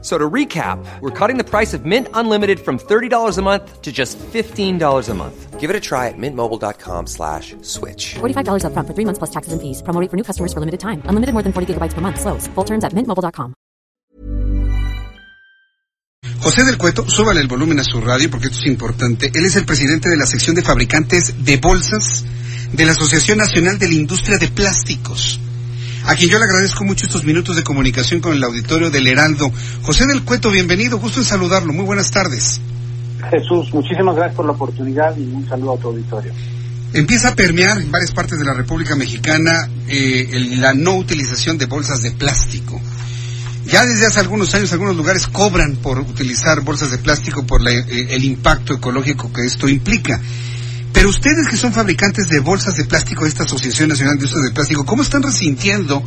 So to recap, we're cutting the price of Mint Unlimited from $30 a month to just $15 a month. Give it a try at mintmobile.com slash switch. $45 upfront for three months plus taxes and fees. Promo rate for new customers for limited time. Unlimited more than 40 gigabytes per month. Slows. Full terms at mintmobile.com. José del Cueto, súbale el volumen a su radio porque esto es importante. Él es el presidente de la sección de fabricantes de bolsas de la Asociación Nacional de la Industria de Plásticos. A quien yo le agradezco mucho estos minutos de comunicación con el auditorio del Heraldo. José del Cueto, bienvenido, gusto en saludarlo. Muy buenas tardes. Jesús, muchísimas gracias por la oportunidad y un saludo a tu auditorio. Empieza a permear en varias partes de la República Mexicana eh, el- la no utilización de bolsas de plástico. Ya desde hace algunos años algunos lugares cobran por utilizar bolsas de plástico por la- eh, el impacto ecológico que esto implica. Pero ustedes que son fabricantes de bolsas de plástico esta Asociación Nacional de Usos de Plástico, ¿cómo están resintiendo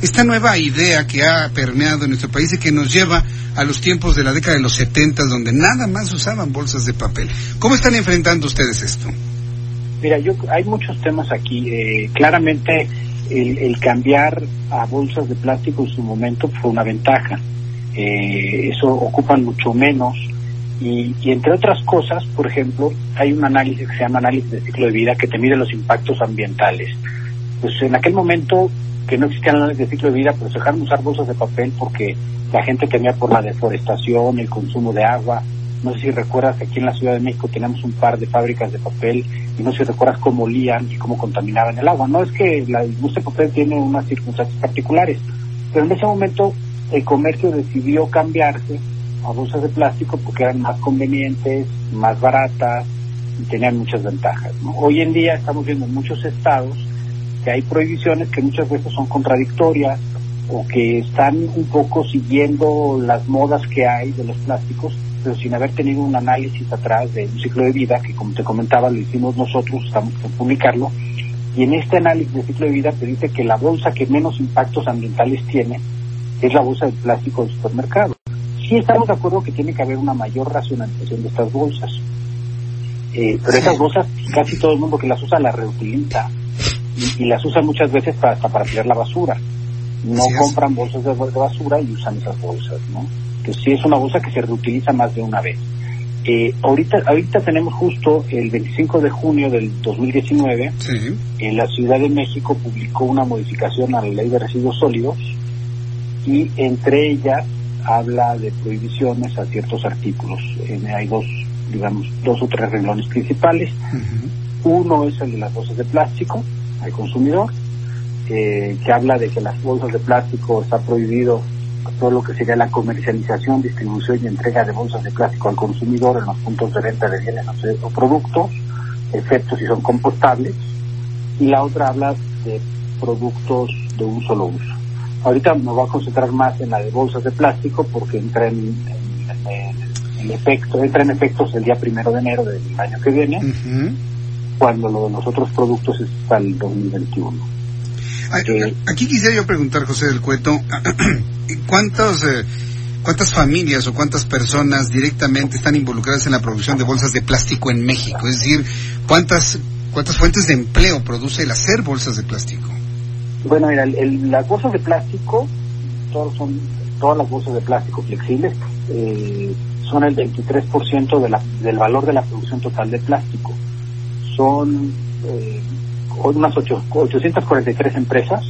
esta nueva idea que ha permeado en nuestro país y que nos lleva a los tiempos de la década de los 70 donde nada más usaban bolsas de papel? ¿Cómo están enfrentando ustedes esto? Mira, yo hay muchos temas aquí. Eh, claramente, el, el cambiar a bolsas de plástico en su momento fue una ventaja. Eh, eso ocupan mucho menos. Y, y entre otras cosas, por ejemplo, hay un análisis que se llama análisis de ciclo de vida que te mide los impactos ambientales. Pues en aquel momento que no existía el análisis de ciclo de vida, pues dejaron de usar bolsas de papel porque la gente temía por la deforestación, el consumo de agua. No sé si recuerdas que aquí en la Ciudad de México tenemos un par de fábricas de papel y no sé si recuerdas cómo olían y cómo contaminaban el agua. No es que la industria de papel tiene unas circunstancias particulares, pero en ese momento el comercio decidió cambiarse a bolsas de plástico porque eran más convenientes, más baratas y tenían muchas ventajas. Hoy en día estamos viendo en muchos estados que hay prohibiciones que muchas veces son contradictorias o que están un poco siguiendo las modas que hay de los plásticos, pero sin haber tenido un análisis atrás de un ciclo de vida, que como te comentaba lo hicimos nosotros, estamos por publicarlo, y en este análisis de ciclo de vida te dice que la bolsa que menos impactos ambientales tiene es la bolsa de plástico del supermercado. Sí estamos de acuerdo que tiene que haber una mayor racionalización de estas bolsas, eh, pero esas bolsas casi todo el mundo que las usa las reutiliza y, y las usan muchas veces para, hasta para tirar la basura. No compran bolsas de, de basura y usan esas bolsas, ¿no? Entonces sí es una bolsa que se reutiliza más de una vez. Eh, ahorita, ahorita tenemos justo el 25 de junio del 2019, Sí. en la Ciudad de México publicó una modificación a la ley de residuos sólidos y entre ellas habla de prohibiciones a ciertos artículos. Eh, hay dos, digamos, dos o tres renglones principales. Uno es el de las bolsas de plástico al consumidor, eh, que habla de que las bolsas de plástico está prohibido todo lo que sería la comercialización, distribución y entrega de bolsas de plástico al consumidor en los puntos de venta de bienes o productos, excepto si son compostables. Y la otra habla de productos de un solo uso. Ahorita me voy a concentrar más en la de bolsas de plástico porque entra en, en- en- en efecto, entra en efectos el día primero de enero del año que viene cuando lo de los otros productos es hasta el 2021. Ay, Eh, Aquí quisiera yo preguntar, José del Cueto, ¿cuántos, eh, ¿cuántas familias o cuántas personas directamente están involucradas en la producción de bolsas de plástico en México? Es decir, ¿cuántas, cuántas fuentes de empleo produce el hacer bolsas de plástico? Bueno, mira, el- el- las bolsas de plástico, todas son todas las bolsas de plástico flexibles, eh, son el 23% de la, del valor de la producción total de plástico. Son eh, unas ocho- 843 empresas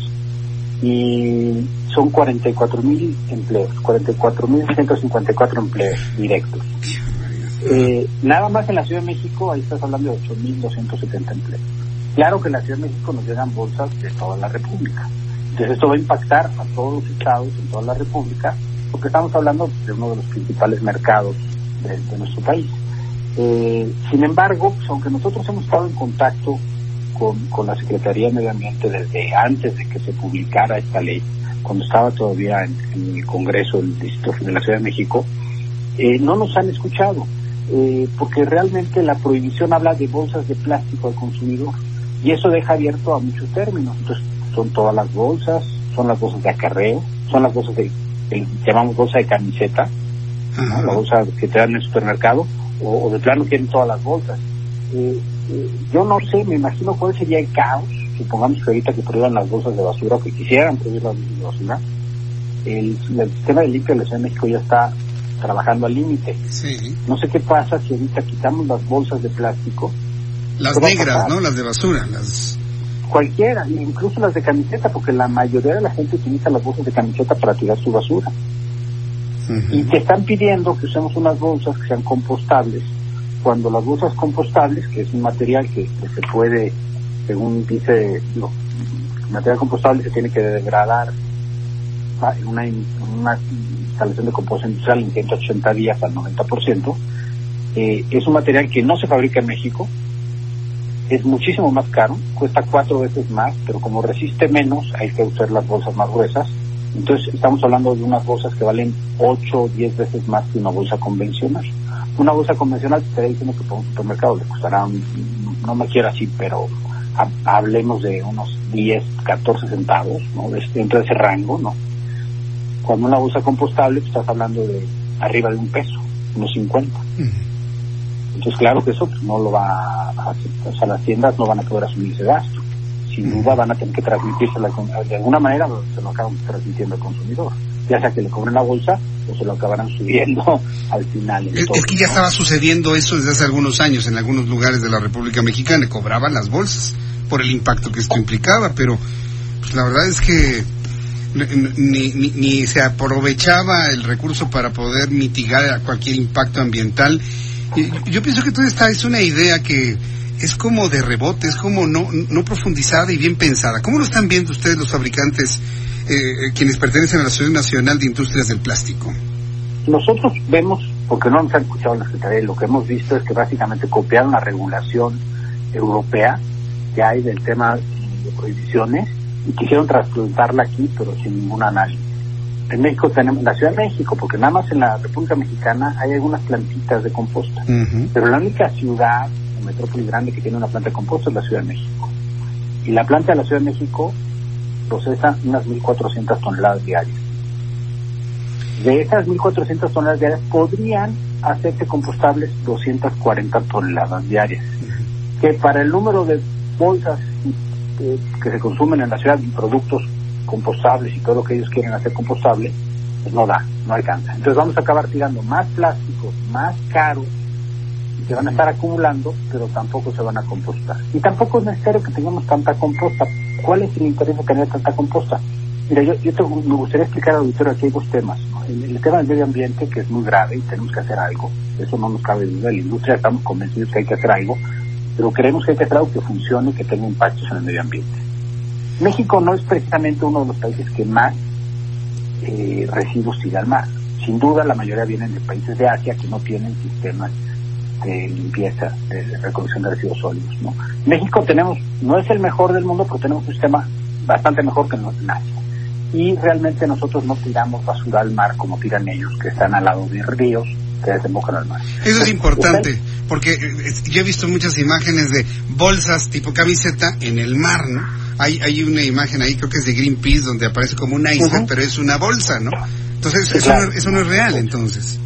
y son 44 mil empleos, 44.154 empleos directos. Eh, nada más en la Ciudad de México, ahí estás hablando de 8.270 empleos. Claro que en la Ciudad de México nos llegan bolsas de toda la República. Entonces esto va a impactar a todos los estados en toda la República, porque estamos hablando de uno de los principales mercados de, nuestro país. Eh, sin embargo, pues, aunque nosotros hemos estado en contacto con, con la Secretaría de Medio Ambiente desde antes de que se publicara esta ley, cuando estaba todavía en, en el Congreso del Distrito de la Ciudad de México, eh, no nos han escuchado, eh, porque realmente la prohibición habla de bolsas de plástico al consumidor y eso deja abierto a muchos términos. Entonces, son todas las bolsas, son las bolsas de acarreo, son las bolsas de que llamamos bolsa de camiseta, ¿no? la bolsa que te dan en el supermercado, o, de plano quieren todas las bolsas. Eh, eh, yo no sé, me imagino cuál sería el caos, supongamos que ahorita que prohíban las bolsas de basura, o que quisieran prohibir las bolsas de basura, el, sistema de limpio de la Ciudad de México ya está trabajando al límite. No sé qué pasa si ahorita quitamos las bolsas de plástico. Las negras, ¿no? Las de basura, las... Cualquiera, incluso las de camiseta, porque la mayoría de la gente utiliza las bolsas de camiseta para tirar su basura. Y te están pidiendo que usemos unas bolsas que sean compostables, cuando las bolsas compostables, que es un material que, se puede, según dice, el material compostable se tiene que degradar en una, una instalación de composición industrial en 180 días al 90%, eh, es un material que no se fabrica en México, es muchísimo más caro, cuesta cuatro veces más, pero como resiste menos, hay que usar las bolsas más gruesas. Entonces estamos hablando de unas bolsas que valen 8 o 10 veces más que una bolsa convencional. Una bolsa convencional, te diciendo que por un supermercado le costará, no me quiero así, pero hablemos de unos 10, 14 centavos, ¿no? dentro de ese rango, ¿no? Cuando una bolsa compostable, pues, estás hablando de arriba de un peso, unos 50. Entonces, claro que eso pues, no lo va a hacer. O sea, las tiendas no van a poder asumir ese gasto. Sin duda van a tener que transmitirse de alguna manera, se lo acaban transmitiendo al consumidor. Ya sea que le cobren la bolsa o se lo acabarán subiendo al final. Es, que ya estaba sucediendo eso desde hace algunos años en algunos lugares de la República Mexicana. Cobraban las bolsas por el impacto que esto implicaba, pero pues, la verdad es que ni, ni, se aprovechaba el recurso para poder mitigar cualquier impacto ambiental. Yo pienso que toda esta es una idea que es como de rebote, es como no, no profundizada y bien pensada. ¿Cómo lo están viendo ustedes los fabricantes, eh, eh, quienes pertenecen a la Asociación Nacional de Industrias del Plástico? Nosotros vemos, porque no nos han escuchado la Secretaría, lo que hemos visto es que básicamente copiaron la regulación europea que hay del tema de prohibiciones y quisieron trasplantarla aquí, pero sin ningún análisis. En México tenemos, en la Ciudad de México, porque nada más en la República Mexicana hay algunas plantitas de composta, pero la única ciudad o metrópoli grande que tiene una planta de composta es la Ciudad de México. Y la planta de la Ciudad de México procesa unas 1.400 toneladas diarias. De esas 1.400 toneladas diarias podrían hacerse compostables 240 toneladas diarias, que para el número de bolsas que se consumen en la ciudad, productos compostables y todo lo que ellos quieren hacer compostable, pues no da, no alcanza. Entonces vamos a acabar tirando más plásticos, más caros, y se van a estar acumulando, pero tampoco se van a compostar. Y tampoco es necesario que tengamos tanta composta. ¿Cuál es el interés de tener tanta composta? Mira, yo, yo me gustaría explicar al auditorio aquí hay dos temas. El, tema del medio ambiente, que es muy grave y tenemos que hacer algo. Eso no nos cabe duda. La industria estamos convencidos que hay que hacer algo pero creemos que hay que hacer algo que funcione y que tenga impactos en el medio ambiente. México no es precisamente uno de los países que más eh, residuos tira al mar. Sin duda, la mayoría vienen de países de Asia que no tienen sistemas de limpieza, de recolección de residuos sólidos. ¿no? México tenemos, no es el mejor del mundo, pero tenemos un sistema bastante mejor que en Asia. Y realmente nosotros no tiramos basura al mar como tiran ellos, que están al lado de ríos, que desembocan al mar. Eso es importante, porque eh, yo he visto muchas imágenes de bolsas tipo camiseta en el mar, ¿no? Hay, hay una imagen ahí, creo que es de Greenpeace, donde aparece como una isla, pero es una bolsa, ¿no? Entonces, eso, no, eso no es real, entonces.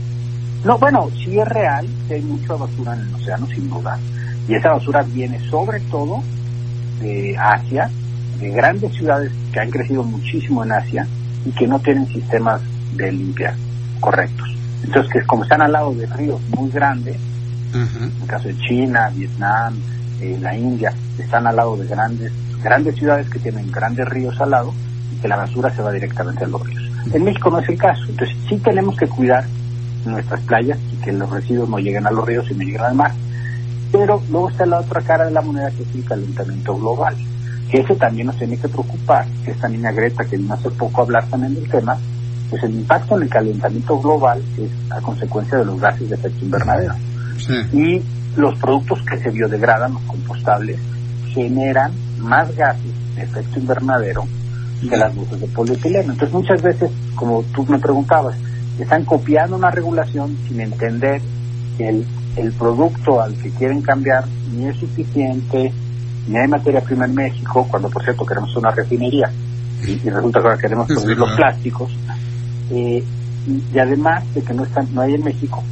No, bueno, sí es real, que hay mucha basura en el océano, sin duda. Y esa basura viene sobre todo de Asia, de grandes ciudades que han crecido muchísimo en Asia y que no tienen sistemas de limpiar correctos. Entonces, que como están al lado de ríos muy grandes, en el caso de China, Vietnam, eh, la India, están al lado de grandes, grandes ciudades que tienen grandes ríos al lado y que la basura se va directamente a los ríos. En México no es el caso. Entonces, sí tenemos que cuidar nuestras playas y que los residuos no lleguen a los ríos y no lleguen al mar. Pero luego está la otra cara de la moneda que es el calentamiento global. Que ese también nos tiene que preocupar. Esta niña Greta, que vino hace poco a hablar también del tema, pues el impacto en el calentamiento global es a consecuencia de los gases de efecto invernadero. Y los productos que se biodegradan, los compostables, generan más gases de efecto invernadero que las bolsas de polietileno. Entonces muchas veces, como tú me preguntabas, están copiando una regulación sin entender que el, el producto al que quieren cambiar ni es suficiente, ni hay materia prima en México, cuando por cierto queremos una refinería y, resulta que ahora queremos producir los plásticos, eh, y, además de que no están, no hay en México,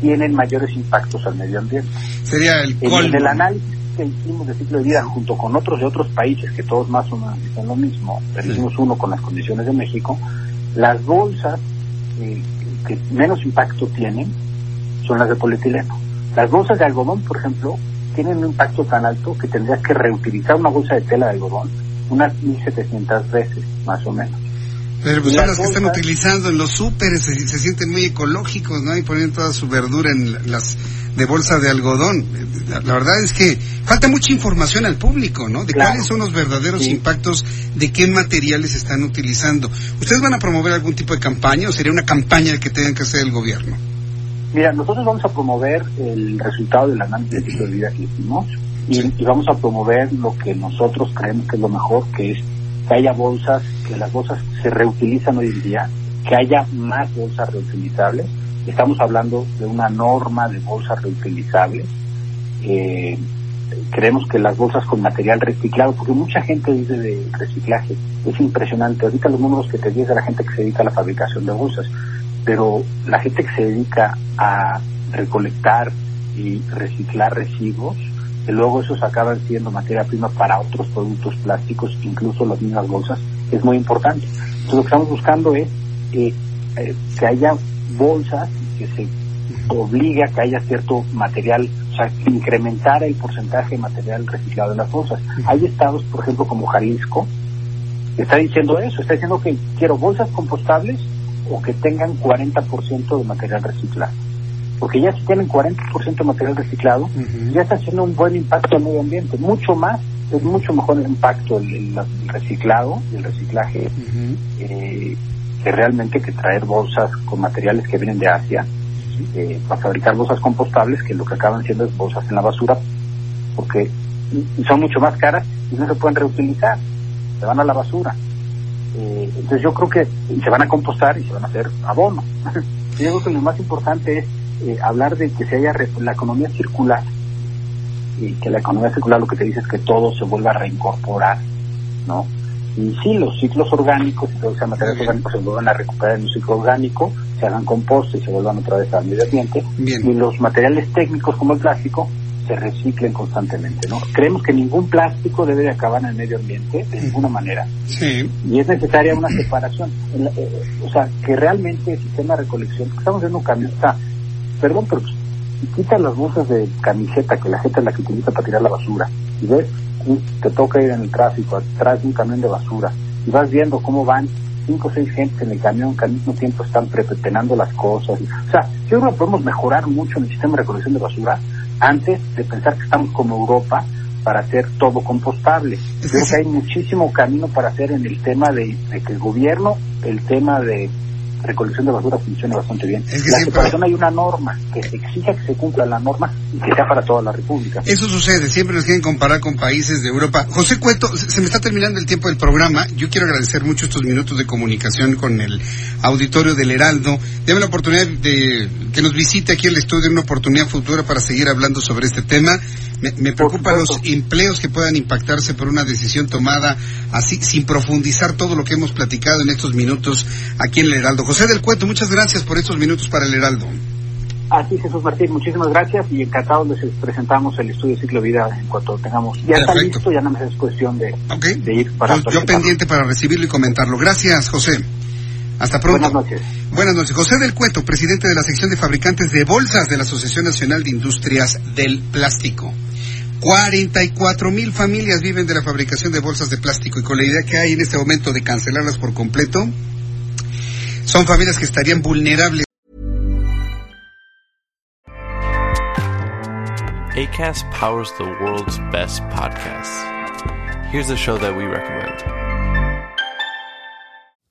tienen mayores impactos al medio ambiente. Sería el En colmo. el análisis que hicimos de ciclo de vida junto con otros de otros países que todos más o menos dicen lo mismo, pero hicimos uno con las condiciones de México, las bolsas eh, que menos impacto tienen son las de polietileno. Las bolsas de algodón, por ejemplo, tienen un impacto tan alto que tendrías que reutilizar una bolsa de tela de algodón unas 1.700 veces, más o menos. Pero pues son las que están utilizando en los súperes, se, se sienten muy ecológicos, ¿no? Y ponen toda su verdura en las de bolsa de algodón. La, la verdad es que falta mucha información al público, ¿no? De Claro. cuáles son los verdaderos Sí. impactos, de qué materiales están utilizando. ¿Ustedes van a promover algún tipo de campaña o sería una campaña que tengan que hacer el gobierno? Mira, nosotros vamos a promover el resultado del análisis de ciclo de vida que hicimos y, Sí. y vamos a promover lo que nosotros creemos que es lo mejor, que es que haya bolsas, que las bolsas se reutilizan hoy en día, que haya más bolsas reutilizables. Estamos hablando de una norma de bolsas reutilizables. Eh, creemos que las bolsas con material reciclado, porque mucha gente dice de reciclaje, es impresionante. Ahorita los números que te di de la gente que se dedica a la fabricación de bolsas, pero la gente que se dedica a recolectar y reciclar residuos, que luego esos acaban siendo materia prima para otros productos plásticos, incluso las mismas bolsas, es muy importante. Entonces lo que estamos buscando es eh, eh, que haya bolsas que se obligue a que haya cierto material, o sea, que incrementar el porcentaje de material reciclado en las bolsas. Hay estados, por ejemplo, como Jalisco, que está diciendo eso, está diciendo que quiero bolsas compostables o que tengan 40% de material reciclado. Porque ya si tienen 40% de material reciclado, ya está haciendo un buen impacto al medio ambiente, mucho más, es mucho mejor el impacto el, el- reciclado, el reciclaje, eh, que realmente que traer bolsas con materiales que vienen de Asia eh, para fabricar bolsas compostables que lo que acaban siendo es bolsas en la basura porque son mucho más caras y no se pueden reutilizar, se van a la basura. Eh, entonces yo creo que se van a compostar y se van a hacer abono. yo creo que lo más importante es eh, hablar de que se haya re- la economía circular y que la economía circular lo que te dice es que todo se vuelva a reincorporar, ¿no? Y sí, los ciclos orgánicos y todos esos materiales orgánicos se vuelvan a recuperar en un ciclo orgánico, se hagan compost y se vuelvan otra vez al medio ambiente. Bien. Y los materiales técnicos como el plástico se reciclen constantemente, ¿no? Creemos que ningún plástico debe de acabar en el medio ambiente de ninguna manera Sí. y es necesaria una separación. En eh, o sea, que realmente el sistema de recolección, estamos viendo un cambio, o sea, perdón, pero si las bolsas de camiseta que la gente es la que utiliza para tirar la basura, y ves, y te toca ir en el tráfico atrás de un camión de basura, y vas viendo cómo van cinco o seis gentes en el camión que al mismo tiempo están prepenando las cosas. o sea, yo creo que podemos mejorar mucho en el sistema de recolección de basura antes de pensar que estamos como Europa para hacer todo compostable. Creo que hay muchísimo camino para hacer en el tema de que el gobierno, el tema de recolección de basura funcione bastante bien. Es que la siempre- separación hay una norma que se exija que se cumpla la norma y que sea para toda la República. Eso sucede, siempre nos quieren comparar con países de Europa. José Cueto, se me está terminando el tiempo del programa. Yo quiero agradecer mucho estos minutos de comunicación con el auditorio del Heraldo. Dame la oportunidad de que nos visite aquí el estudio, una oportunidad futura para seguir hablando sobre este tema. Me, me preocupan los empleos que puedan impactarse por una decisión tomada así, sin profundizar todo lo que hemos platicado en estos minutos aquí en el Heraldo. José del Cueto, muchas gracias por estos minutos para el Heraldo. Así, Jesús Martín, muchísimas gracias y encantado les presentamos el estudio de ciclo vida en cuanto tengamos. Ya está listo, ya nada más es cuestión de, ir para Yo- yo pendiente para recibirlo y comentarlo. Gracias, José. Hasta pronto. Buenas noches. Buenas noches. José del Cueto, presidente de la sección de fabricantes de bolsas de la Asociación Nacional de Industrias del Plástico. 44 mil familias viven de la fabricación de bolsas de plástico y con la idea que hay en este momento de cancelarlas por completo, son familias que estarían vulnerables. ACAST powers the world's best podcasts. Here's a show that we recommend.